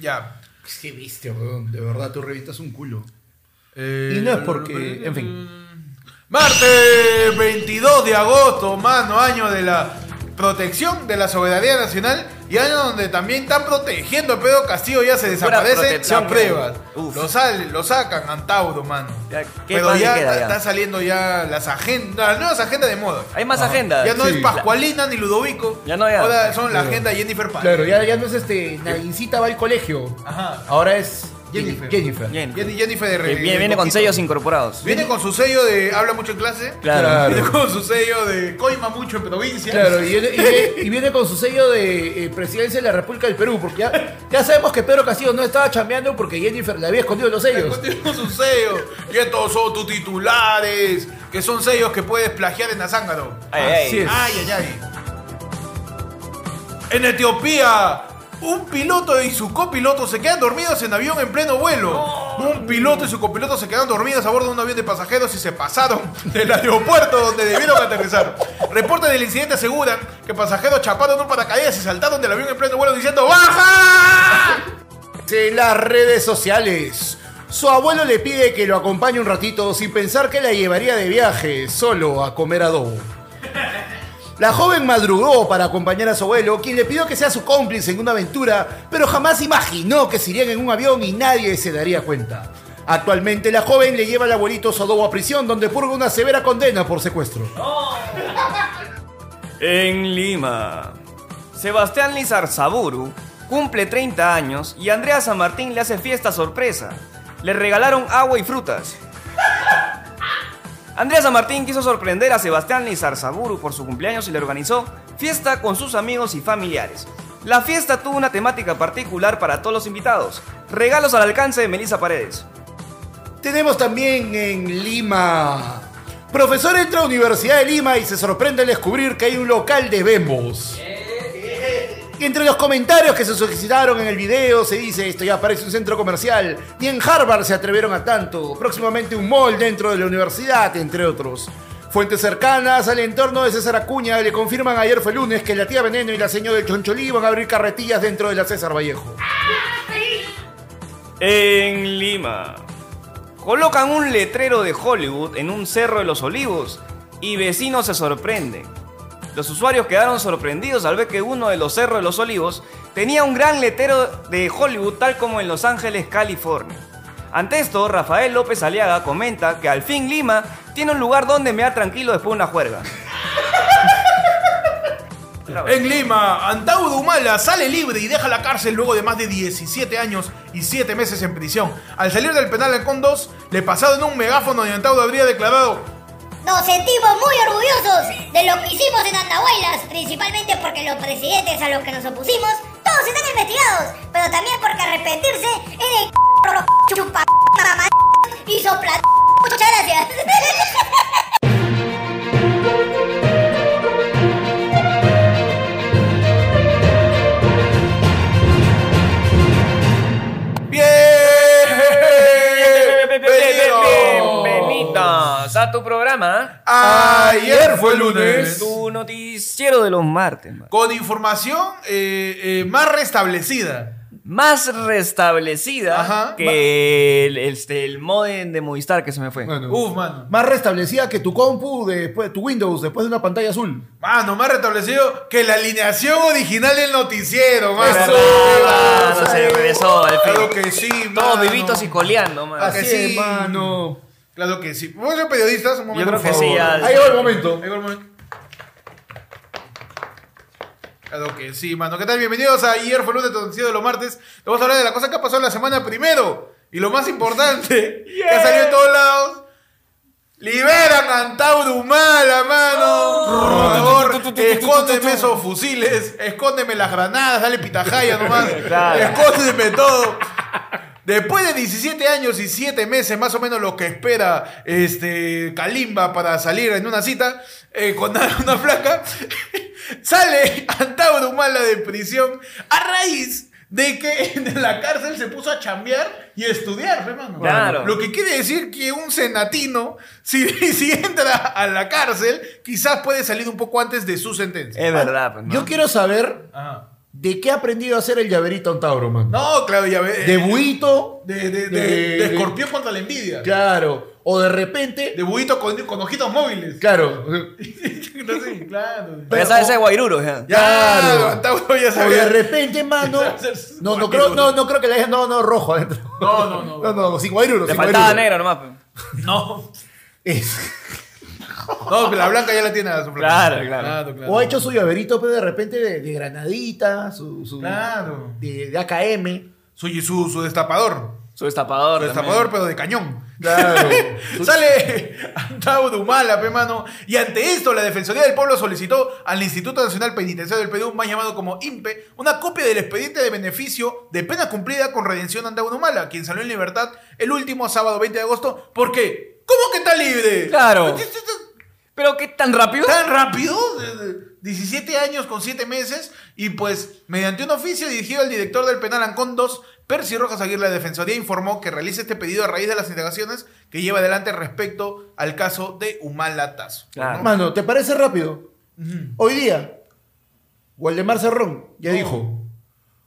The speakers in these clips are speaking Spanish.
Ya. Qué bestia, weón. De verdad, tú revientas un culo. Eh, Y no es porque, en fin. Martes 22 de agosto, mano, año de la protección de la soberanía nacional y año donde también están protegiendo a Pedro Castillo, ya se desaparecen las pruebas. Lo, sal- lo sacan, Antauro, mano. Ya, ¿qué Pero ya queda ya? está saliendo ya las agendas, las nuevas agendas de moda. Hay más agendas. Ya no Sí. es Pascualina ni Ludovico. Ya no hay- Ahora son la Claro. agenda Jennifer Paz. Claro, ya, ya no es este. Nadincita va al colegio. Ajá. Ahora es. Jennifer. Jennifer. Jennifer de Re- viene, con sellos incorporados. Viene con su sello de habla mucho en clase. Claro. Claro. Viene con su sello de coima mucho en provincia. Claro, y viene, y viene- y viene con su sello de eh, presidencia de la República del Perú, porque ya, ya sabemos que Pedro Castillo no estaba chambeando porque Jennifer le había escondido los sellos. Su sello. Y estos son tus titulares. Que son sellos que puedes plagiar en Azángaro. Ay, ay. Así es. Ay, ay, ay. En Etiopía, un piloto y su copiloto se quedan dormidos en avión en pleno vuelo. Un piloto y su copiloto se quedaron dormidos a bordo de un avión de pasajeros y se pasaron del aeropuerto donde debieron aterrizar. Reportes del incidente aseguran que pasajeros chaparon un paracaídas y saltaron del avión en pleno vuelo diciendo ¡Baja! En las redes sociales. Su abuelo le pide que lo acompañe un ratito sin pensar que la llevaría de viaje, solo a comer adobo. La joven madrugó para acompañar a su abuelo, quien le pidió que sea su cómplice en una aventura, pero jamás imaginó que se irían en un avión y nadie se daría cuenta. Actualmente la joven le lleva al abuelito su adobo a prisión, donde purga una severa condena por secuestro. En Lima, Sebastián Lizarzaburu cumple 30 años y Andrea San Martín le hace fiesta sorpresa. Le regalaron agua y frutas. Andrea San Martín quiso sorprender a Sebastián Lizarzaburu por su cumpleaños y le organizó fiesta con sus amigos y familiares. La fiesta tuvo una temática particular para todos los invitados. Regalos al alcance de Melissa Paredes. Tenemos también en Lima. Profesor entra a Universidad de Lima y se sorprende al descubrir que hay un local de bembos. Y entre los comentarios que se solicitaron en el video se dice esto ya parece un centro comercial. Ni en Harvard se atrevieron a tanto. Próximamente un mall dentro de la universidad, entre otros. Fuentes cercanas al entorno de César Acuña le confirman ayer fue lunes que la tía Veneno y la señora del Choncholí van a abrir carretillas dentro de la César Vallejo. En Lima. Colocan un letrero de Hollywood en un cerro de los olivos y vecinos se sorprenden. Los usuarios quedaron sorprendidos al ver que uno de los cerros de los olivos tenía un gran letrero de Hollywood tal como en Los Ángeles, California. Ante esto, Rafael López Aliaga comenta que al fin Lima tiene un lugar donde me da tranquilo después de una juerga. En Lima, Antauro Humala sale libre y deja la cárcel luego de más de 17 años y 7 meses en prisión. Al salir del penal en Condos, le pasaron un megáfono y Antauro habría declarado Nos sentimos muy orgullosos de lo que hicimos en Andahuaylas, principalmente porque los presidentes a los que nos opusimos, todos están investigados, pero también porque arrepentirse es de chupa mamá y sopla. Muchas gracias. programa. Ayer fue lunes. Tu noticiero de los martes. man. Con información eh, eh, más restablecida. Más restablecida Ajá. que el, este, el modem de Movistar que se me fue. Bueno. Uf, mano. Más restablecida que tu compu, después, tu Windows, después de una pantalla azul. Mano, más restablecido que la alineación original del noticiero, mano. Es verdad, Sí, mano, se regresó al fin. Claro que sí, Todos vivitos y coleando, Así es, mano. Claro que sí. ¿Vos ser periodistas? Un momento, creo por que sí, ya- Ahí va el momento. Ahí va el momento. Claro que sí, mano. ¿Qué tal? Bienvenidos a Ayer fue lunes, noticiero de los martes. Vamos a hablar de la cosa que ha pasado en la semana primero. Y lo más importante, que ha salido en todos lados. Liberan a Antauro Humala, mano. Por favor, escóndeme esos fusiles. Escóndeme las granadas. Dale pitajaya nomás. Escóndeme todo. Después de 17 años y 7 meses, más o menos lo que espera este Kalimba para salir en una cita eh, con una, una flaca, sale Antauro Humala de prisión a raíz de que en la cárcel se puso a chambear y a estudiar, hermano. Claro. Lo que quiere decir que un senatino, si, si entra a la cárcel, quizás puede salir un poco antes de su sentencia. Es verdad, pues, ¿no? Yo quiero saber Ajá. ¿De qué ha aprendido a hacer el llaverito Antauro, mano? No, claro, ya ve. De buito. De, de, de, de- de escorpión contra la envidia. Claro. O de repente. De buito con, con ojitos móviles. Claro. Entonces, claro. Pero ya sabes ese guairuro, ya. Claro. Antauro ya O sabía. de repente, mano. No, no creo, no, no creo que le haya no, no, rojo adentro. No, no, no. No, no, sin guairuro. Te sin faltaba guairuro. negro nomás. pe. No. Es- No, la blanca ya la tiene a su Claro, claro. claro, claro. O ha hecho su llaverito, pero de repente de, de granadita, su, su- Claro. de, de AKM. Su, su, su destapador. Su destapador. Su también. destapador, pero de cañón. Claro. Sale Antauro Humala, pe mano. Y ante esto, la Defensoría del Pueblo solicitó al Instituto Nacional Penitenciario del Perú, más llamado como INPE, una copia del expediente de beneficio de pena cumplida con redención de Antauro Humala, quien salió en libertad el último sábado 20 de agosto. ¿Por qué? ¿Cómo que está libre? Claro. Pero qué tan rápido. ¿Tan rápido? De- de- 17 años con 7 meses y pues mediante un oficio dirigido al director del penal Ancón 2, Percy Rojas Aguirre, la Defensoría informó que realiza este pedido a raíz de las indagaciones que lleva adelante respecto al caso de Humala Tazo. Claro. Mano, ¿te parece rápido? Hoy día, Waldemar Cerrón ya No. dijo.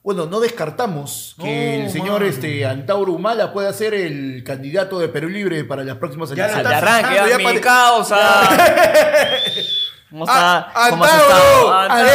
Bueno, no descartamos que No, el señor este, Antauro Humala pueda ser el candidato de Perú Libre para las próximas Ya elecciones. está arranque, ya, ya mi pare- causa. ¿Cómo está? Ah, ¿Cómo has Antauro? Ah,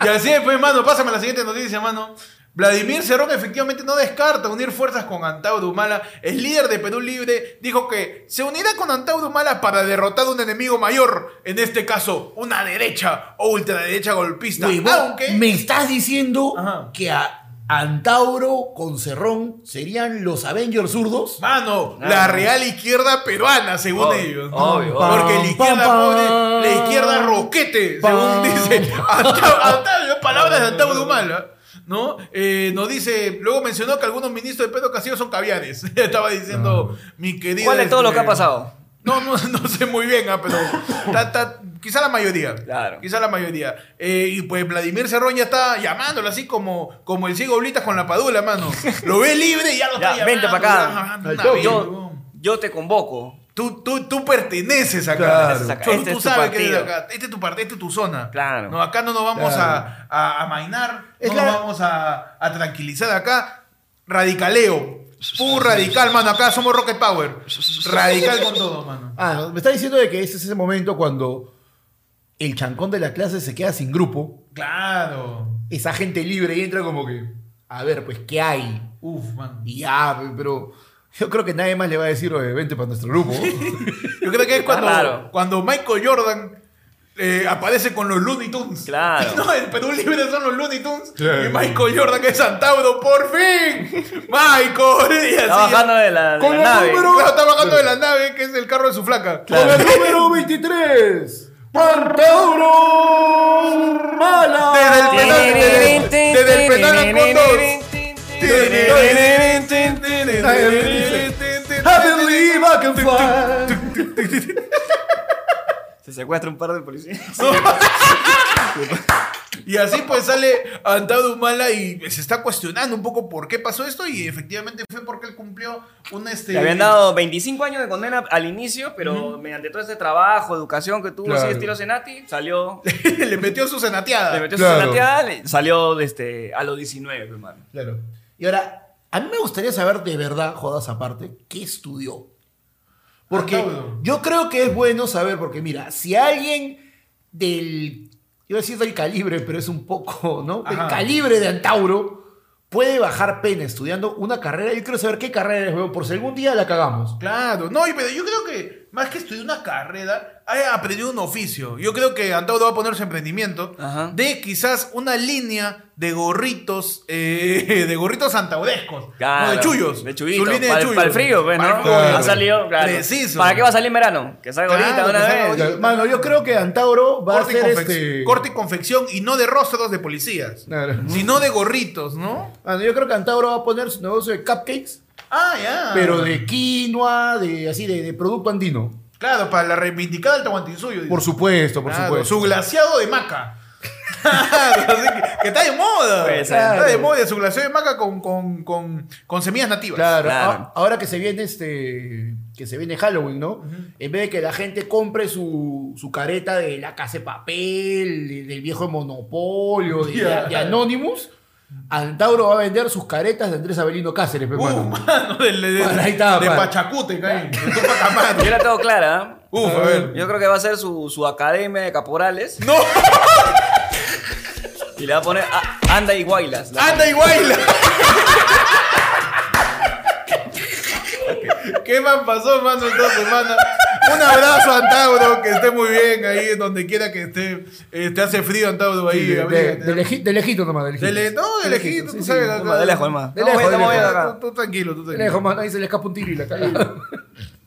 Y así es, pues, mano, pásame la siguiente noticia, mano. Vladimir Cerrón efectivamente no descarta unir fuerzas con Antauro Humala. El líder de Perú Libre dijo que se unirá con Antauro Humala para derrotar a un enemigo mayor, en este caso, una derecha o ultraderecha golpista. Aunque... me estás diciendo Ajá. que a Antauro con Cerrón serían los Avengers zurdos. Mano, Ah. la real izquierda peruana, según Obvio, ellos. ¿no? obvio. Porque la izquierda Pam, pam, pobre, la izquierda roquete, según dice. Antau- Antau- palabras de Antauro Humala. ¿No? Eh, nos dice, luego mencionó que algunos ministros de Pedro Castillo son caviares. Estaba diciendo mi querido. ¿Cuál es todo lo este, que ha pasado? No, no, no sé muy bien, ah, pero ta- ta- quizá la mayoría. Claro. Quizá la mayoría. Eh, y pues Vladimir Cerrón ya está llamándolo así como, como el ciego Oblitas con la padula, mano. Lo ve libre y ya lo Ya, está llamando. vente pa' acá. una yo te convoco. Tú, tú, tú perteneces acá. Claro. Acá. Este tú es tu sabes que eres partido. acá. Este es tu parte, esta es tu zona. Claro. No, acá no nos vamos Claro. a, a, a mainar, Es no la- nos vamos a, a tranquilizar acá. Radicaleo. Pur radical, mano. Acá somos Rocket Power. Radical con todo, mano. Ah, me está diciendo de que ese es ese momento cuando el chancón de la clase se queda sin grupo. Claro. Esa gente libre y entra como que, a ver, pues, ¿qué hay? Uf, mano. Y ya, pero yo creo que nadie más le va a decir, oye, vente para nuestro grupo. Yo creo que es cuando, raro. cuando Michael Jordan eh, aparece con los Looney Tunes. Claro. No, el Perú Libre son los Looney Tunes. Claro. Y Michael Jordan que es Santauro, por fin. Michael. Y así, Está bajando de la, de Con la el nave. número- Claro, está bajando de la nave, que es el carro de su flaca. Con el número 23, Antauro Mala. Desde el penal, desde, desde el penal Ancón Se secuestra un par de policías. Y así pues sale Antauro Humala y se está cuestionando un poco por qué pasó esto y efectivamente fue porque él cumplió un este... Le habían dado 25 años de condena al inicio, pero mediante todo este trabajo, educación que tuvo, así Claro. estilo Senati, salió. le metió su senateada. Le metió Claro. su senateada, salió este, a los 19, hermano. Claro. Y ahora, a mí me gustaría saber de verdad, jodas aparte, qué estudió. Porque yo creo que es bueno saber, porque mira, si alguien del, iba a decir del calibre, pero es un poco, ¿no? Del Ajá. calibre de Antauro puede bajar pena estudiando una carrera, yo quiero saber qué carrera es, weón, por si algún día la cagamos. Claro, no, pero yo creo que más que estudiar una carrera, ha aprendido un oficio. Yo creo que Antauro va a poner su emprendimiento Ajá. de quizás una línea de gorritos, eh, de gorritos antaurescos, Claro, no, de chullos. De chullitos. Su línea Para de el, frío, pues, ¿no? Para el frío. Claro. Ha salido, claro. Preciso. ¿Para qué va a salir en verano? Que salga Claro, ahorita una vez. ahorita. Mano, yo creo que Antauro va Corte, a ser confec- este... corte y confección y no de rostros de policías, Claro. sino de gorritos, ¿no? Mano, yo creo que Antauro va a poner su negocio de cupcakes, Ah, ya. pero de quinoa, de así, de, de producto andino. Claro, para la reivindicada del Tahuantinsuyo. dice. Por supuesto, por Claro, supuesto. Su glaciado de maca. Claro, así que, que está de moda. Está de Claro. moda su glaseado de maca con, con, con, con semillas nativas. Claro, Claro. a- ahora que se viene este que se viene Halloween, ¿no? En vez de que la gente compre su, su careta de la casa de papel, de- del viejo Monopolio, de, Ya. de Anonymous, Antauro va a vender sus caretas de Andrés Avelino Cáceres, pe, Uh, mano. mano, de, de, Bueno, ahí está, de mano. Pachacute, cae. De Tupac Amaru. Yo la tengo clara. ¿eh? Uf, a ver. Yo creo que va a ser su, su academia de caporales No, y le va a poner a- anda y guaylas. La- anda y baila. ¿Qué más pasó, mano, entonces, mano? Un abrazo a Antauro, que esté muy bien ahí, donde quiera que esté. Eh, te hace frío, Antauro, ahí. de, de, de leji- de lejito nomás, de De lejito. le- no, de lejito, tú sabes. de lejos, hermano. De lejos, de. Tú, tranquilo, tú De tranquilo. lejos, mano, ahí se le escapa un tiro y la cara.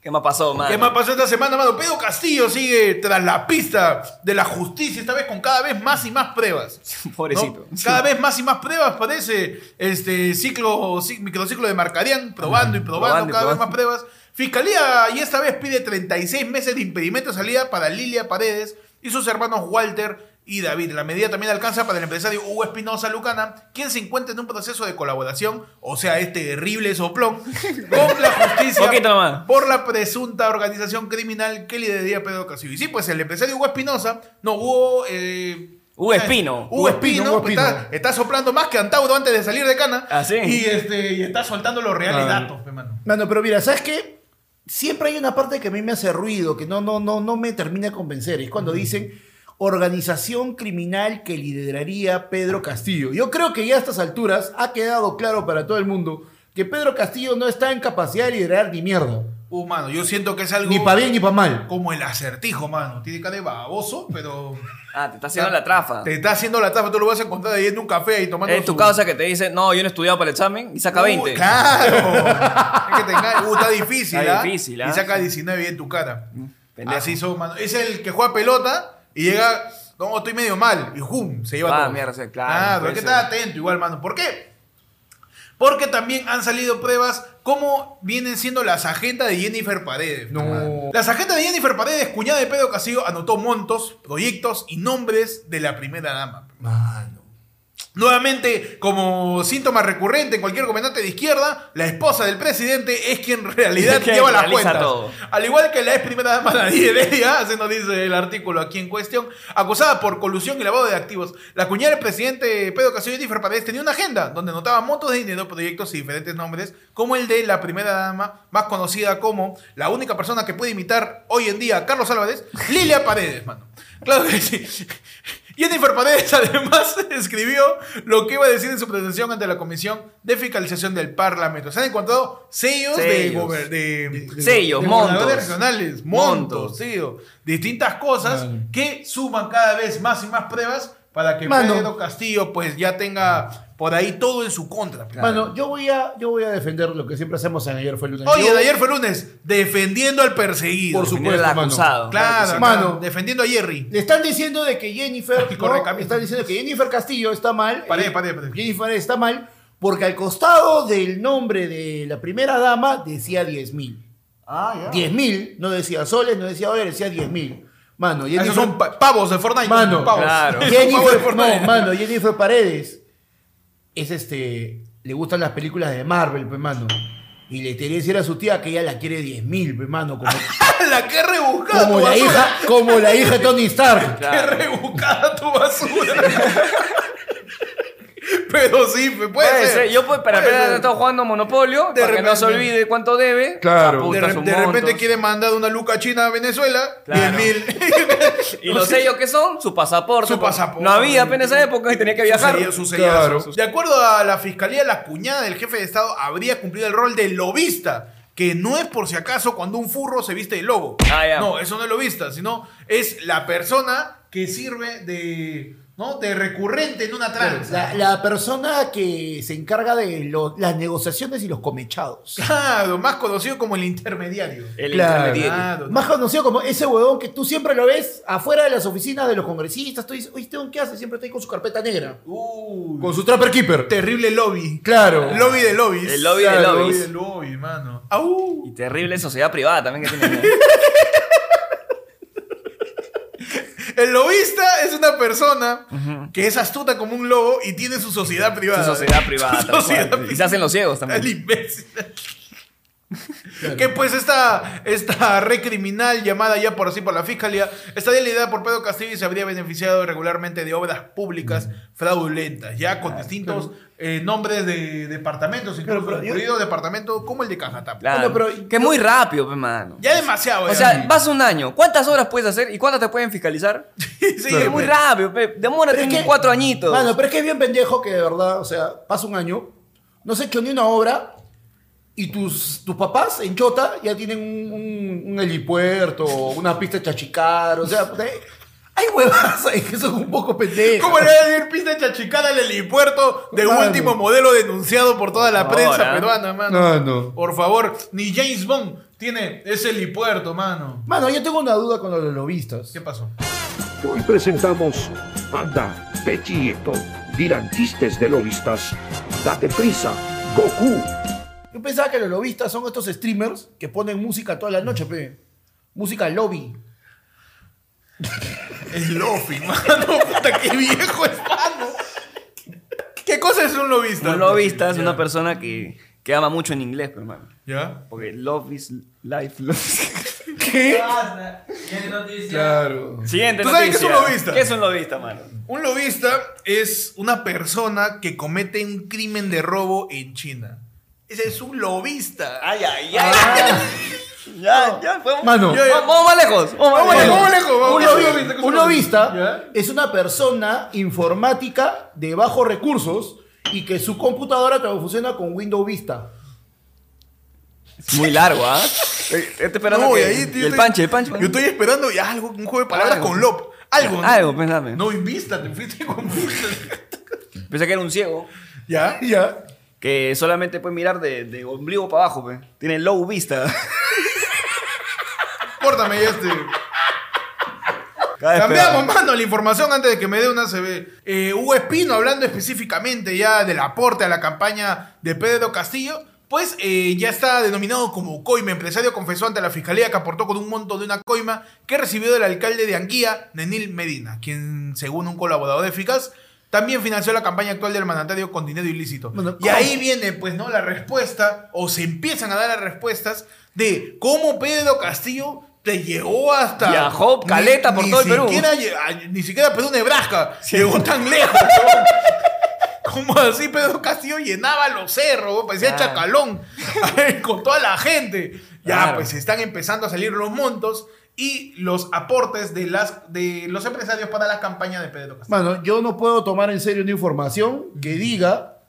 ¿Qué más pasó, man? ¿Qué más pasó esta semana, mano? Pedro Castillo sigue tras la pista de la justicia, esta vez con cada vez más y más pruebas. ¿no? Pobrecito. Cada vez más y más pruebas, parece este ciclo, ci- microciclo de Marcarian, probando y probando, Probando y cada vez más pruebas. Fiscalía y esta vez pide 36 meses de impedimento de salida para Lilia Paredes y sus hermanos Walter y David. La medida también alcanza para el empresario Hugo Espinosa Lucana, quien se encuentra en un proceso de colaboración, o sea, este terrible soplón, con la justicia por la presunta organización criminal que lideraría Pedro Castillo. Y sí, pues el empresario Hugo Espinosa, no, Hugo... Eh, Hugo Espino. Hugo Espino, Hugo pues. Está, está soplando más que Antauro antes de salir de cana. Ah, sí. Y, este, y está soltando los reales Ah. datos, pe, mano. Mano, pero mira, ¿sabes qué? Siempre hay una parte que a mí me hace ruido, que no, no, no, no me termina de convencer. Es cuando dicen organización criminal que lideraría Pedro Castillo. Yo creo que ya a estas alturas ha quedado claro para todo el mundo que Pedro Castillo no está en capacidad de liderar ni mierda. Uh, mano, yo siento que es algo Ni para bien ni para mal. como el acertijo, mano. Tiene cara de baboso, pero Ah, te está haciendo la trafa. te está haciendo la tapa. Tú lo vas a encontrar ahí en un café y tomando Es tu su- causa que te dice, no, yo no he estudiado para el examen y saca Uh, 20. claro. es que te engaña. Uh, está difícil, Está ¿ah? difícil, ¿ah? Y saca 19 en tu cara. pendejo. Así son, mano. Es el que juega pelota y llega, no, estoy medio mal. Y ¡jum! Se lleva Ah, todo. mierda, sí, claro, puede hay que estar atento igual, mano. ¿Por qué? Porque también han salido pruebas cómo vienen siendo las agendas de Jennifer Paredes. No. Las agendas de Jennifer Paredes, cuñada de Pedro Castillo, anotó montos, proyectos y nombres de la primera dama. Mano. Nuevamente, como síntoma recurrente en cualquier gobernante de izquierda, la esposa del presidente es quien en realidad lleva las cuentas. todo. Al igual que la ex primera dama Nadie Heredia, así nos dice el artículo aquí en cuestión, acusada por colusión y lavado de activos, la cuñada del presidente Pedro Castillo Jennifer Paredes tenía una agenda donde anotaba montos de dinero, proyectos y diferentes nombres, como el de la primera dama, más conocida como la única persona que puede imitar hoy en día a Carlos Álvarez, Lilia Paredes, mano. Claro que sí. Jennifer Paredes además escribió lo que iba a decir en su presentación ante la Comisión de Fiscalización del Parlamento. Se han encontrado sellos, de, Sellos. de, de- Sellos, de montos. gobernadores regionales, montos, Montos. sellos, distintas cosas que suman cada vez más y más pruebas para que Mano. Pedro Castillo pues ya tenga por ahí todo en su contra. Mano, yo voy, a, yo voy a defender lo que siempre hacemos en ayer fue lunes. Oye, Yo- de ayer fue lunes, defendiendo al perseguido. Por supuesto, al mano. acusado. Claro, sí. Mano. defendiendo a Jerry. Le están diciendo de que Jennifer, camino. están diciendo que Jennifer Castillo está mal. Paré, Eh, paré, paré. Jennifer está mal porque al costado del nombre de la primera dama decía 10 mil. Ah, ya. 10 mil, no decía soles, no decía dólares, decía 10 mil. Mano, Jennifer, Esos son pa- pavos de Fortnite. Mano, pavos. claro. Pavos de Jennifer, Fortnite. no, mano, Jennifer Paredes es este, le gustan las películas de Marvel, pues, mano. Y le quería decir a su tía que ella la quiere 10 mil, pues, mano, como, la que rebuscada como tu la basura. hija, como la hija de Tony Stark. Qué rebuscada tu basura. Pero sí, puede, Puede ser. ser. Yo pues, para Puede estado jugando Monopolio, De para que no se repente. olvide cuánto debe. Claro. De, re- de repente quiere mandar una luca china a Venezuela. Claro. 10 mil. ¿Y los sellos qué son? Su pasaporte. Su pasaporte. No había apenas esa época y tenía que viajar. Su sello- su sellazo. Claro. De acuerdo a la fiscalía, la cuñada del jefe de Estado habría cumplido el rol de lobista. Que no es por si acaso cuando un furro se viste de lobo. Ah, ya. No, eso no es lobista, sino es la persona que sirve de, ¿no? de recurrente en una tranza. La, la persona que se encarga de lo- las negociaciones y los comechados. Claro, más conocido como el intermediario. El Claro. intermediario. Claro. Más conocido como ese huevón que tú siempre lo ves afuera de las oficinas de los congresistas. Tú dices, oye, ¿este qué hace? Siempre está ahí con su carpeta negra. Uh, Con su Trapper Keeper. terrible lobby. Claro. Lobby de lobbies. El lobby de lobbies. lobby de lobby, mano. Au. Y terrible sociedad privada también que tiene. El lobista es una persona que es astuta como un lobo y tiene su sociedad privada. Su sociedad privada. Su sociedad cual. Y se hacen los ciegos El también. Imbécil. Que pues esta, esta red criminal llamada ya por así por la fiscalía estaría liderada por Pedro Castillo y se habría beneficiado regularmente de obras públicas fraudulentas, ya con distintos eh, nombres de departamentos, incluso Claro, pero yo- incluido departamento como el de Cajatapa. Claro. Bueno, pero- que muy rápido, pe, mano. Ya demasiado. O ya. sea, vas un año. ¿Cuántas horas puedes hacer y cuántas te pueden fiscalizar? Sí, es muy rápido, pe. Demórate Pero es que- cuatro añitos. Mano, pero es que es bien pendejo que de verdad, o sea, pasa un año, no sé qué ni una obra y tus, tus papás en Chota ya tienen un, un, un helipuerto, una pista de chachicar, o sea, de- hay huevas ahí que son un poco pendejas. ¿Cómo le va a decir pista chachicada al helipuerto de Mano. último modelo denunciado por toda la Ahora. prensa peruana, mano? No, no. Por favor, ni James Bond tiene ese helipuerto, mano. Mano, yo tengo una duda con los lobistas. ¿Qué pasó? Hoy presentamos Anda, Pechieto, dirán chistes de lobistas. Date prisa, Goku. Yo pensaba que los lobistas son estos streamers que ponen música toda la noche, pe. Música lobby. El lofi, mano. Puta, qué viejo es, mano. ¿Qué cosa es un lobista? Un lobista es una persona que, que ama mucho en inglés, pe, hermano. ¿Ya? Porque love is life. love- ¿Qué? ¿Qué noticia? Claro. Siguiente ¿Tú sabes qué es un noticia. lobista? ¿Qué es un lobista, mano? Un lobista es una persona que comete un crimen de robo en China. Ese es un lobista. Ay, ay, ay. Ya, ya, vamos. Mano. Ya. Vamos vamos más lejos. Vamos más Vamos lejos. vamos lejos. vamos Un, lejos. lobi- ¿Qué es un lobista ¿Ya? es una persona informática de bajos recursos y que su computadora también funciona con Windows Vista. Es muy largo, ¿ah? Eh, Estoy esperando No, que... y ahí, y tío, el estoy- panche, el panche. Yo estoy esperando ya algo, un juego de palabras Algo. con lob. Algo. ¿no? Algo, dame. No, invista, te fuiste con vista. Pensé que era un ciego ¿Ya? Ya. Que solamente puede mirar de, de ombligo para abajo, pe. Tiene low vista. Córtame ya este. Cambiamos, mano, la información antes de que me dé una CB. Eh, Hugo Espino, hablando específicamente ya del aporte a la campaña de Pedro Castillo, pues eh, ya está denominado como coima. Empresario confesó ante la fiscalía que aportó con un monto de una coima que recibió del alcalde de Anguía, Nenil Medina, quien, según un colaborador eficaz, también financió la campaña actual del mandatario con dinero ilícito. Bueno, y ahí viene, pues, ¿no? La respuesta, o se empiezan a dar las respuestas de cómo Pedro Castillo te llegó hasta. Viajó caleta por todo el Perú. siquiera Ni siquiera Perú, Nebraska. Llegó tan lejos. Como así Pedro Castillo llenaba los cerros, parecía Claro. chacalón con toda la gente. Ya, Claro. pues están empezando a salir los montos y los aportes de, las, de los empresarios para la campaña de Pedro Castillo. Mano, yo no puedo tomar en serio una información que diga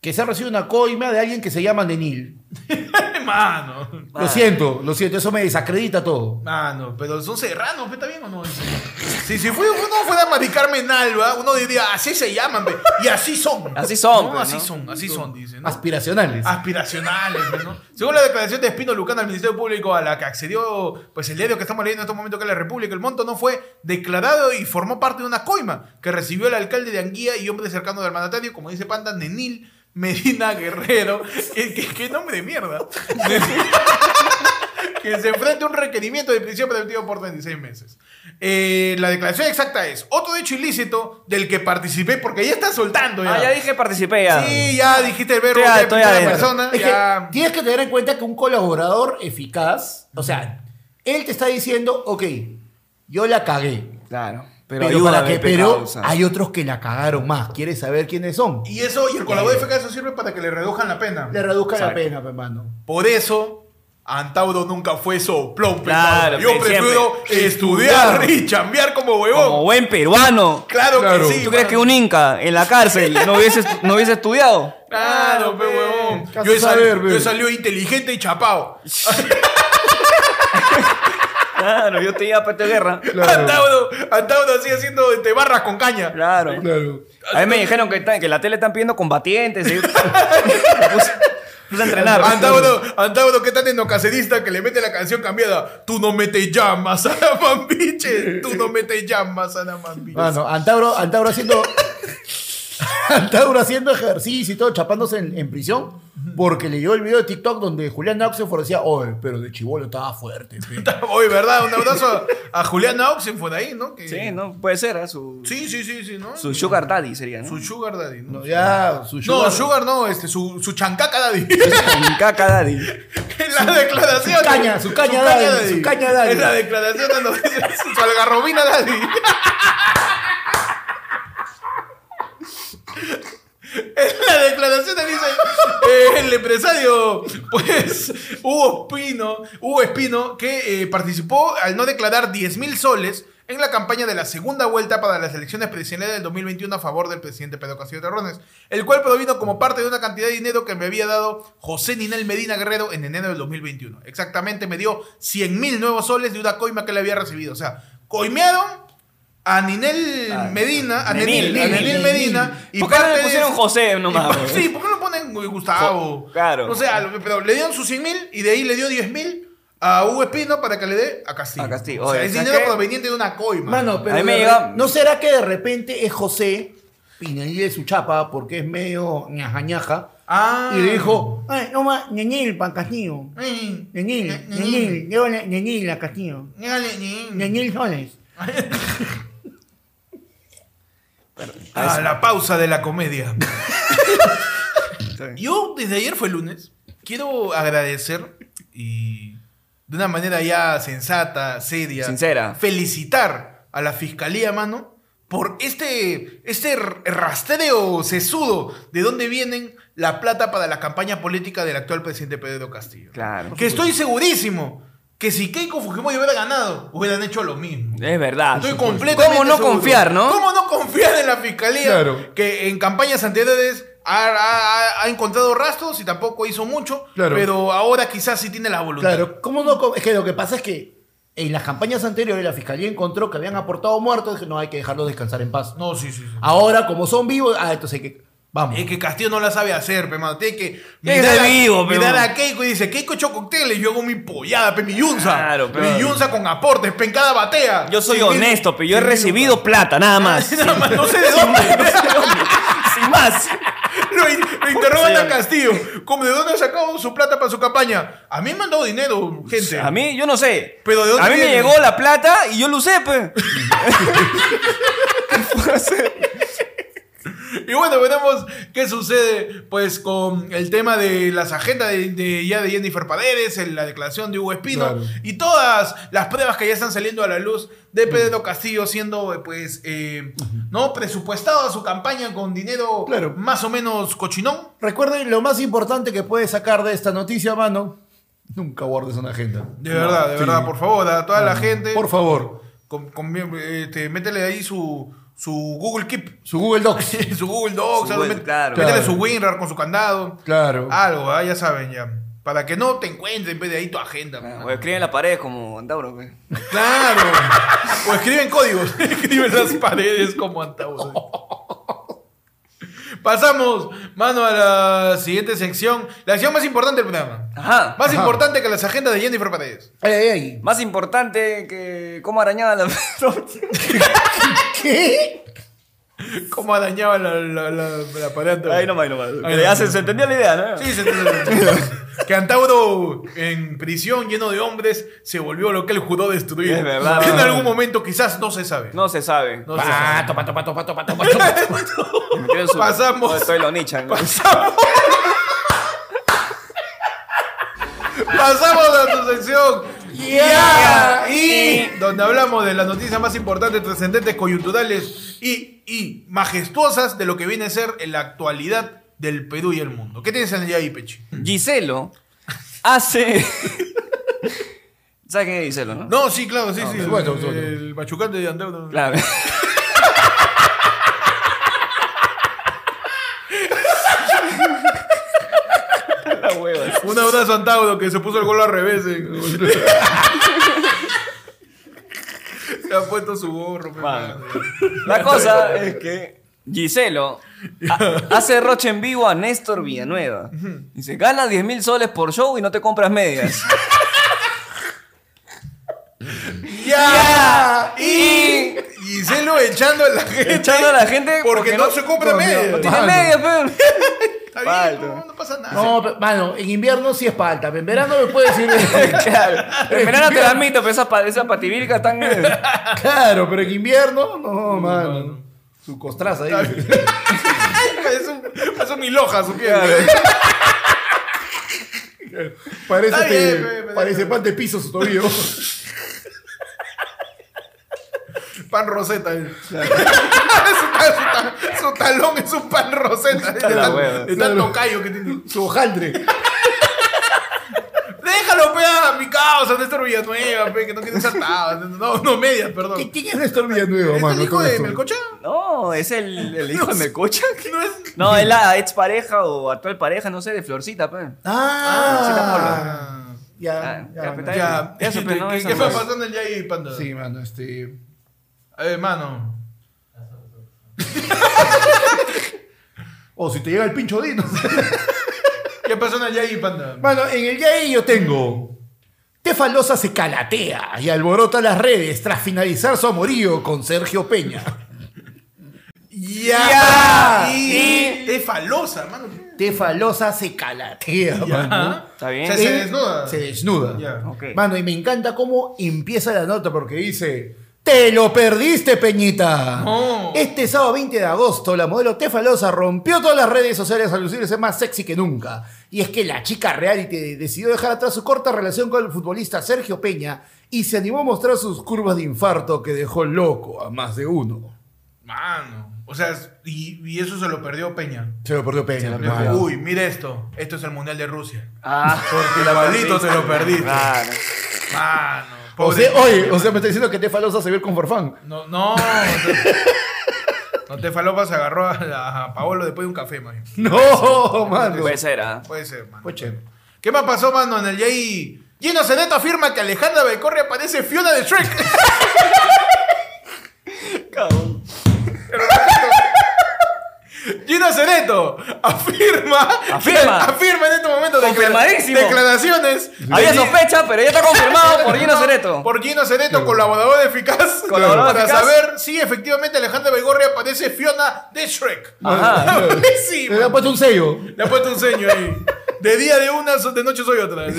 que se ha recibido una coima de alguien que se llama Nenil. Mano. Lo siento, lo siento, eso me desacredita todo. Mano, pero son serranos, ¿está bien o no? Si, si fue, uno fuera Mari Carmen Alba, uno diría, así se llaman, ve, y así son. Así son, ¿no? pues, así ¿no? son, así son, dice. ¿no? Aspiracionales. aspiracionales, ¿no? Según la declaración de Espino Lucán al Ministerio Público a la que accedió pues el diario que estamos leyendo en este momento que es La República, el monto no fue declarado y formó parte de una coima que recibió el alcalde de Anguía y hombre cercano del mandatario, como dice Panda, Nenil Medina Guerrero. ¿Qué, qué- qué nombre de mierda? que se enfrenta a un requerimiento de prisión preventiva por 36 meses. Eh, la declaración exacta es otro hecho ilícito del que participé porque ya está soltando ya. Ah, ya dije participé ya. Sí, ya dijiste el verbo Estoy- de estoy adentro. persona. Es ya. que tienes que tener en cuenta que un colaborador eficaz, o sea, él te está diciendo, ok, yo la cagué. Claro. Pero, para que, hay otros que la cagaron más. ¿Quieres saber quiénes son? Y eso, y el colaborador eficaz eso sirve para que le reduzcan la pena. Le reduzca la pena, pe, hermano. Por eso, Antauro nunca fue soplón. pe, Claro, Yo prefiero siempre. estudiar y chambear como huevón. Como buen peruano. Claro, Claro. que sí. ¿Tú crees que un inca en la cárcel no hubiese, no hubiese estudiado? Claro, pe, huevón. Yo he salido inteligente y chapado. Claro, yo te iba a Pete Guerra. Antauro, Antauro sigue haciendo este, barras con caña. Claro. Claro. A mí me dijeron que, que la tele están pidiendo combatientes. y- me puse, puse a entrenar. Antauro, Antauro, ¿qué tan enocacerista que le mete la canción cambiada? Tú no metes llamas a la mambiche. Tú no metes llamas a la mambiche. Mano, Antauro, Antauro haciendo. Antauro haciendo ejercicio y todo, chapándose en, en prisión, porque leyó el video de TikTok donde Julián Oxenford decía, oye, pero de chivolo estaba fuerte. pe". Oye, ¿verdad? Un abrazo a, a Julián Oxenford ahí, ¿no? Que- Sí, no, puede ser, ¿eh? Su, Sí, sí, sí, sí, ¿no? su sugar daddy sería, ¿no? Su sugar daddy, ¿no? No, ya, su No, sugar no, este, su, su chancaca daddy. Su caca daddy. En la declaración. Su caña, su caña daddy, su caña daddy. En la declaración donde dice su algarrobina daddy. En la declaración dice eh, el empresario, pues, Hugo Espino, Hugo Espino, que eh, participó al no declarar 10 mil soles en la campaña de la segunda vuelta para las elecciones presidenciales del 2021 a favor del presidente Pedro Castillo Terrones, el cual provino como parte de una cantidad de dinero que me había dado José Ninel Medina Guerrero en enero del 2021. Exactamente, me dio 100 mil nuevos soles de una coima que le había recibido. O sea, coimearon a Ninel Ah, Medina, a Nenil, Nenil, a Nenil, Nenil Medina. y ¿Por qué no le pusieron José nomás, y? Sí, ¿por qué no ponen Gustavo? Jo- claro. O sea, lo- pero le dieron sus 100 mil y de ahí le dio 10 mil a Hugo Espino para que le dé a Castillo. A Castillo. O sea, es ¿sabes dinero proveniente de una coima. Mano, pero me llega- ¿no será que de repente es José Pinelli de su chapa porque es medio ñaja ñaja Ah. y le dijo, ay, no más, Ñañil para Castillo. Ñe- Ñañil, llévale Ñañil a Castillo. Ñañil soles. A la pausa de la comedia. Yo, desde ayer fue lunes, quiero agradecer y de una manera ya sensata, seria, Sincera. felicitar a la fiscalía, mano, por este, este rastreo sesudo de dónde vienen la plata para la campaña política del actual presidente Pedro Castillo. Claro. Que estoy segurísimo que si Keiko Fujimori hubiera ganado, hubieran hecho lo mismo. Es verdad. Estoy completamente ¿Cómo no seguro. confiar, no? ¿Cómo no confiar en la fiscalía? Claro. Que en campañas anteriores ha, ha- ha encontrado rastros y tampoco hizo mucho. Claro. Pero ahora quizás sí tiene la voluntad. Claro, ¿cómo no? Es que lo que pasa es que en las campañas anteriores la fiscalía encontró que habían aportado muertos, dije, no hay que dejarlos descansar en paz. No, sí, sí. sí. Ahora, como son vivos, ah, entonces hay que. Vamos. Es que Castillo no la sabe hacer, pe, mano. Tiene que mirar, a, vivo, pe, mirar a Keiko y dice, Keiko echó cócteles, yo hago mi pollada, pe, mi yunza. Claro, pe. mi yunza con aportes, pe, en cada batea. Yo soy honesto, pero yo he recibido plata, nada más. Nada más, no sé de dónde. Sin más. Lo, in- lo interrogan a Castillo. ¿Cómo, ¿De dónde ha sacado su plata para su campaña? A mí me han dado dinero, gente. A mí, yo no sé. Pero ¿de dónde A mí me llegó la plata y yo lo usé, pues. Y bueno, veremos qué sucede pues con el tema de las agendas de, de- ya de Jennifer Paredes, en la declaración de Hugo Espino Claro. y todas las pruebas que ya están saliendo a la luz de Pedro Castillo siendo pues eh, no presupuestado a su campaña con dinero Claro. más o menos cochinón. Recuerden, lo más importante que puedes sacar de esta noticia, mano, nunca guardes una agenda. De verdad, de Sí. verdad, por favor, a toda la gente. Por favor, con- con- este, métele ahí su, su Google Keep. su Google Docs. su Google Docs, Su Google, met- claro. métele Claro. su WinRAR con su candado. Claro. Algo, ah, ya saben, ya. Para que no te encuentren en vez de ahí tu agenda. O escribe en la pared como Antauro, pues. Claro. o escriben códigos. escriben las paredes como Antauro. Pasamos, mano, a la siguiente sección. La sección más importante del programa. Ajá. Más Ajá. importante que las agendas de Jennifer Paredes. Ay, ay, ay. Más importante que cómo arañaba la. ¿Qué? ¿Cómo dañaba la, la, la, la pared? Ahí nomás, ahí nomás. Ahí nomás. se, se entendió la idea, ¿no? Sí, se entiende. que Antauro en prisión lleno de hombres se volvió lo que él juró destruir. Es verdad. Que en algún momento quizás no se sabe. No se sabe. No se sabe. Su- Pasamos. Estoy lo nichan. ¿no? Pasamos a tu sección. Ya. Y donde hablamos de las noticias más importantes, trascendentes, coyunturales y, y majestuosas de lo que viene a ser en la actualidad del Perú y el mundo. ¿Qué tienes en el día ahí, Pechi? Giselo hace. ¿Sabes quién es Giselo, no? No, sí, claro, sí, sí. El machucante de Antauro. Claro. La hueva. Un abrazo a Antauro que se puso el gol al revés. eh. se ha puesto su gorro. mano. La cosa es que Giselo ha- hace roche en vivo a Néstor Villanueva. Dice, gana 10 mil soles por show y no te compras medias. Ya. Y- Giselo echando a la gente. Echando a la gente porque, no, se compra no, media. no, Tiene Mano. media, pero. Está bien, no, no pasa nada. No, pero, mano, en invierno sí es palta. En verano me puede decir. claro. En verano te la admito, pero esas pa- esas están. claro, pero en invierno, no, mano. Su costraza ahí. Parece un, parece un su piel. Parece, Está bien, pe, pe, parece pan de piso su tobillo. Pan roseta. eh. su, ta- su ta- su talón es un pan roseta. De, la tan- de tanto callo que tiene. su hojaldre. Déjalo, pea, mi causa, Néstor Villanueva, pe, que no quiere ser. No, no, medias, perdón. ¿Qui- ¿Quién es Néstor Villanueva, ¿Es mano? el hijo de? Melcocha? No, es el, el hijo de Melcocha. No es. No, es la ex pareja o actual pareja, no sé, de Florcita, pues. Ah, Ah, ya, Ah, ya, ya, mano. pues, ya. Eso, pero no, ¿Qué, eso qué no va es. pasando en Yay Panda? Sí, mano, este. A ver, mano. O si te llega el pincho Dino. ¿Qué pasó en el Yay Panda? Mano, en el Yay yo tengo. Tefalosa se calatea y alborota las redes tras finalizar su amorío con Sergio Peña. Ya. Y- Y. Es falosa, mano. Tefalosa se calatea, mano. Está bien. Se- se desnuda. Se desnuda. Ya. Ok. Mano, y me encanta cómo empieza la nota porque dice: ¡Te lo perdiste, Peñita! Este sábado 20 de agosto, la modelo Tefalosa rompió todas las redes sociales al lucirse más sexy que nunca. Y es que la chica reality decidió dejar atrás su corta relación con el futbolista Sergio Peña y se animó a mostrar sus curvas de infarto que dejó loco a más de uno. Mano. O sea, y, y eso se lo perdió Peña. Se lo perdió Peña. lo mano. perdió. Uy, mira esto. Esto es el Mundial de Rusia. Ah, Porque la maldito te lo perdiste. claro. Mano. O sea, oye, o sea, me está diciendo que Tefalosa se ve con Farfán. No, no. No te falopa se agarró a, a Paolo después de un café, man. No, mano. Puede ser, ¿ah? Puede ser, mano. Chévere. ¿Qué más pasó, mano, en el Jay? Gino Ceneto afirma que Alejandra Belcorria parece Fiona de Shrek. Gino Ceneto afirma, Afirma. afirma en Confirmadísimo. declaraciones. Había de- sospecha, pero ya está confirmado por Gino Cereto. Por Gino Cereto, colaborador eficaz, Colaborador para eficaz. saber si efectivamente Alejandra Belgorria parece Fiona de Shrek. Ajá. Le ha puesto un sello. Le ha puesto un seño ahí. De día de una, de noche soy otra.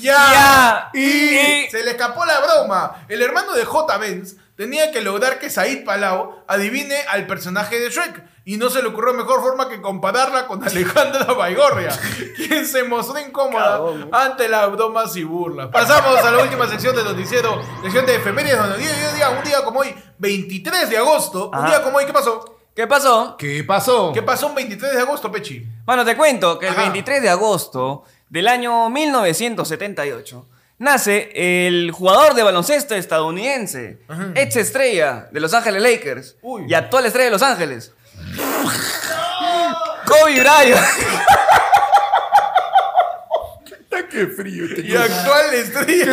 ya. Ya. Y Y- se le escapó la broma. El hermano de J. Benz tenía que lograr que Said Palau adivine al personaje de Shrek. Y no se le ocurrió mejor forma que compararla con Alejandra Baigorria, quien se mostró incómoda ante las bromas y burlas. Pasamos a la última sección del noticiero, sección de efemérides, donde día, día, un día como hoy, 23 de agosto, un Ajá. día como hoy, ¿qué pasó? ¿Qué pasó? ¿Qué pasó? ¿Qué pasó un 23 de agosto, Pechi? Bueno, te cuento que el Ajá. 23 de agosto del año 1978 nace el jugador de baloncesto estadounidense, ex estrella de Los Ángeles Lakers Uy. y actual estrella de Los Ángeles. Kobe Bryant. ¡Qué frío este Y actual estrella.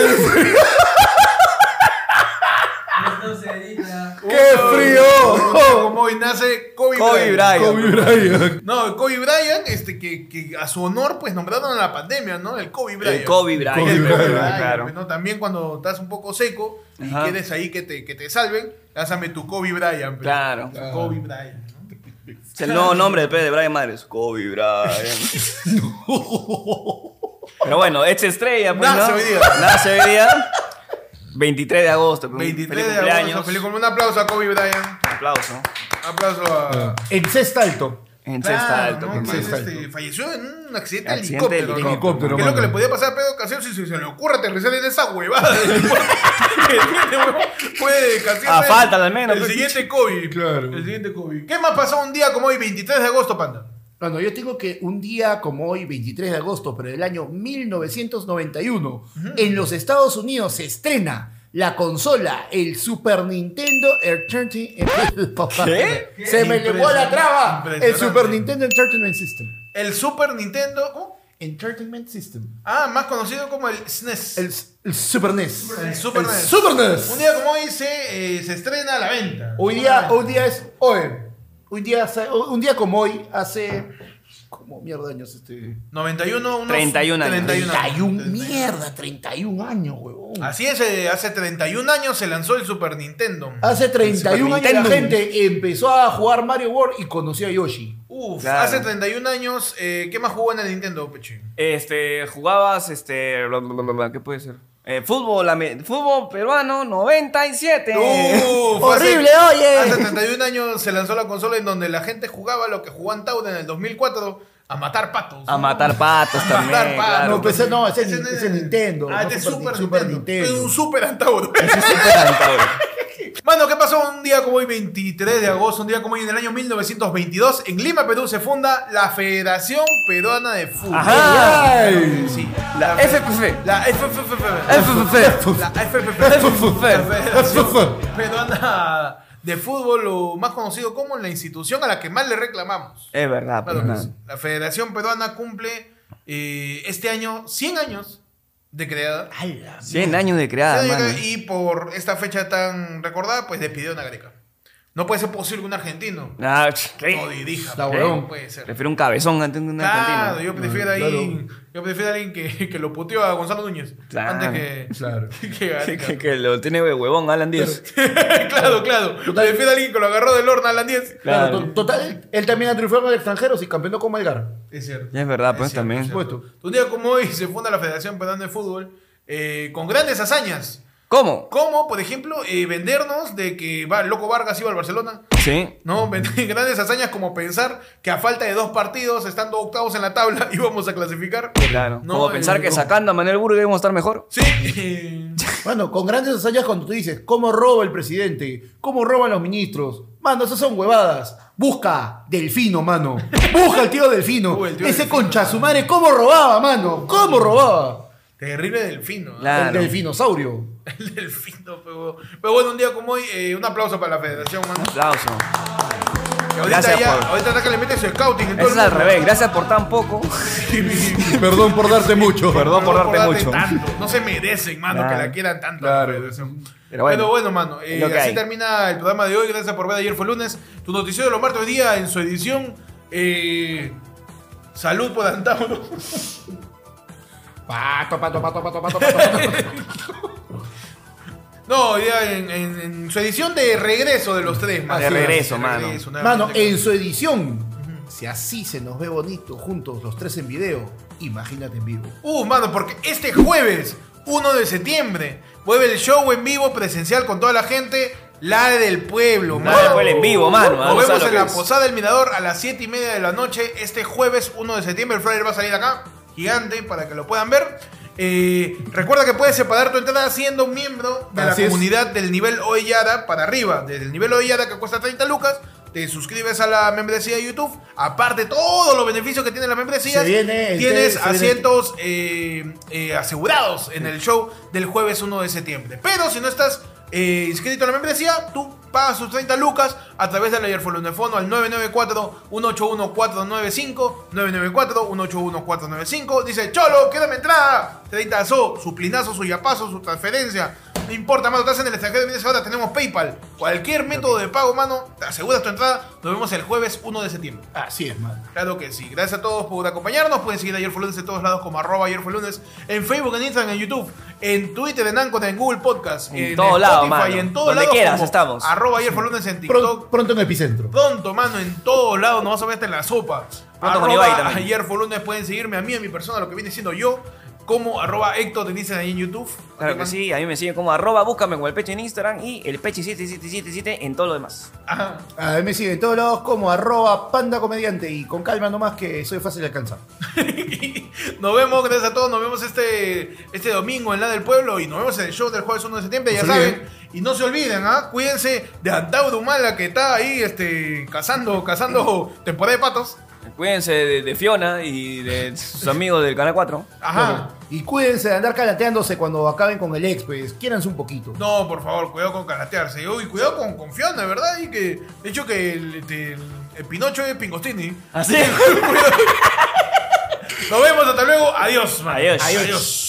Esto se edita. ¡Qué frío! Como hoy nace Kobe, Kobe Bryant. Bryant. Kobe Bryant. No, Kobe Bryant, este, que, que a su honor, pues nombraron a la pandemia, ¿no? El Kobe Bryant. El Kobe Bryant. Kobe Bryant, Bryant, claro. ¿no? También cuando estás un poco seco y Ajá. quieres ahí que te, que te salven, lázame tu Kobe Bryant. pues. Claro. Kobe Bryant. Es el nuevo nombre de, de Brian Madres. Kobe Bryant. Pero bueno, ex estrella, pues, Nace ¿no? hoy día. Nace hoy día. 23 de agosto. pues, 23 feliz de cumpleaños. agosto. Feliz cumpleaños. Un aplauso a Kobe Bryant. Aplauso. Aplauso a. En cesta alto. En Claro, cesta alto. ¿no? este, alto. falleció en un accidente de Accidente de helicóptero. ¿Qué es lo que le podía pasar a Pedro Casio si se, se le ocurre aterrizar en esa huevada? Puede Casio Ah, falta al menos, El pues. siguiente Kobe. Claro. El siguiente Kobe. ¿Qué más pasó un día como hoy, 23 de agosto, panda? Bueno, yo tengo que un día como hoy, 23 de agosto, pero del año 1991, en los Estados Unidos se estrena la consola, el Super Nintendo Entertainment ¿Qué? Se me llevó la traba. El. Super Nintendo Entertainment System. El Super Nintendo. ¿cómo? Entertainment System. Ah, más conocido como el SNES. El, el Super NES. El Super El NES. Super NES. Un día como hoy se, eh, se estrena a la venta. Hoy día, hoy día es hoy. Un día, un día como hoy, hace ¿Cómo mierda años este? 91, unos 31 años. 31 31, mierda, 31 años, huevón. Así es, eh, hace 31 años se lanzó el Super Nintendo. Hace 31 años la gente empezó a jugar Mario World y conoció a Yoshi. Uf, Claro. hace 31 años, eh, ¿qué más jugó en el Nintendo, Pechi? Este, jugabas, este, bla, bla, bla, bla, ¿qué puede ser? Eh, fútbol, fútbol peruano 97. Uf, Horrible, hace, oye. Hace 31 años se lanzó la consola en donde la gente jugaba lo que jugó Antauro en el 2004, a matar patos. A matar patos A también. matar patos. claro. No, pues, ese no, ese es- Ese no ese es Nintendo, Ah, este es Super- Nintendo. Nintendo. Es un Super Antauro. Es Super Antauro. Mano, ¿qué pasó un día como hoy, 23 de agosto, un día como hoy en el año 1922? En Lima, Perú, se funda la Federación Peruana de Fútbol. Ajá. Ay. Sí. La FFF. La FFF. FFF. La FFF. La Federación Peruana de Fútbol, o más conocido como la institución a la que más le reclamamos. Es verdad, Claro pues. La Federación Peruana cumple eh, este año 100 años de creada. 100 años de creada, 100 años de mano. creada, y por esta fecha tan recordada, pues despidieron a Gareca. No puede ser posible que un argentino Ah, ¿qué? dirija. Está pues. No puede ser. Prefiero un cabezón antes de un Claro, argentino. yo prefiero ahí, Claro. Yo prefiero a alguien que, que lo puteó a Gonzalo Núñez Claro. antes que, Claro. que Que, Gareca. que- que lo tiene de huevón Alan Díaz. claro, claro. Prefiero a alguien que lo agarró del horno a Alan 10. Claro, Claro. to- total, él también ha triunfado en el extranjero y campeonó con Melgar. Es cierto. Ya es verdad, pues, cierto, también. cierto. Supuesto. Un día como hoy se funda la Federación Peruana de Fútbol eh, con grandes hazañas. ¿Cómo? Como, por ejemplo, eh, vendernos de que va, el Loco Vargas iba al Barcelona. Sí. No, grandes hazañas como pensar que a falta de dos partidos, estando octavos en la tabla, íbamos a clasificar. Claro. No, Como pensar eh, que no. sacando a Manuel Burgo íbamos a estar mejor. Sí. eh, Bueno, con grandes hazañas cuando tú dices, ¿cómo roba el presidente? ¿Cómo roban los ministros? Mano, esas son huevadas. Busca Delfino, mano. Busca al tío Delfino. Uh, el tío Ese Delfino. concha su madre, ¿cómo robaba, mano? ¿Cómo robaba? terrible delfino. ¿no? Claro. El delfinosaurio. El delfino, pero, pero bueno, un día como hoy, eh, un aplauso para la federación, mano. Aplauso. Que ahorita Gracias ya, por- ahorita está que le mete su scouting en todo Eso es el al mundo. revés. Gracias por tan poco. Perdón por darte mucho. Perdón por darte mucho. tanto. No se merecen, mano, Claro. que la quieran tanto. Claro. la federación. Pero bueno, bueno, mano, eh, lo que así hay. termina el programa de hoy. Gracias por ver. Ayer fue lunes. Tu noticiero de los martes hoy día en su edición. eh, Salud por Antauro. Pato, pato, pato, pato, pato, pato, pato. No, día en, en- en su edición de regreso de los tres, mano. De regreso, De mano. Mano, en su edición, si así se nos ve bonito juntos los tres en video, imagínate en vivo. Uh, mano, porque este jueves, 1 de septiembre, vuelve el show en vivo presencial con toda la gente. La del pueblo, La mano. del pueblo en vivo, mano, Nos no vemos lo en que la es. Posada del Mirador a las 7 y media de la noche. Este jueves, 1 de septiembre, el flyer va a salir acá, gigante, para que lo puedan ver. Eh, recuerda que puedes separar tu entrada siendo miembro de Así la es. comunidad del nivel Oellada para arriba. Desde el nivel Oellada que cuesta 30 lucas, te suscribes a la membresía de YouTube. Aparte, todos los beneficios que tiene la membresía, tienes se asientos eh, eh, asegurados en el show del jueves 1 de septiembre. Pero si no estás eh, inscrito en la membresía, tú pagas sus 30 lucas a través del ayer fono al 994-181-495. 994-181-495. Dice, Cholo, quédame entrada. 30 so, su plinazo, su yapazo, su transferencia. No importa, mano, estás en el extranjero, vienes ahora, tenemos PayPal. Cualquier método de pago, mano, te aseguras tu entrada. Nos vemos el jueves 1 de septiembre. Así es, mano. Claro que sí. Gracias a todos por acompañarnos. Pueden seguir Ayer fue lunes en todos lados como arroba ayer fue lunes. En Facebook, en Instagram, en YouTube, en Twitter, en Anchor, en Google Podcast, En todos lados, mano. y en todos Donde lados. quieras como estamos. Arroba ayer lunes en Pronto, TikTok. pronto en Epicentro. Pronto, mano, en todos lados. Nos vas a ver hasta en la sopa. Pronto con Arroba Ibai también. Ayer lunes. Pueden seguirme a mí, a mi persona, lo que viene siendo yo. Como arroba Héctor, te dicen ahí en YouTube. Claro que sí, a mí me siguen como arroba, búscame con el peche en Instagram y el peche 7777 en todo lo demás. Ajá. A mí me siguen en todos lados como arroba panda comediante y con calma nomás que soy fácil de alcanzar. nos vemos, gracias a todos. Nos vemos este, este domingo en la del pueblo y nos vemos en el show del jueves 1 de septiembre. Ya No saben. olviden. Y no se olviden, ¿ah? Cuídense de Antauro Humala que está ahí este, cazando, cazando temporada de patos. Cuídense de, de Fiona y de sus amigos del Canal 4. Ajá. Y cuídense de andar calateándose cuando acaben con el ex, pues quiéranse un poquito. No, por favor, cuidado con calatearse. Uy, cuidado con, con Fiona, ¿verdad? Y que, de hecho, que el, este, el- el Pinocho es Pingostini. Así. Nos vemos, hasta luego. Adiós, man. Adiós. Adiós.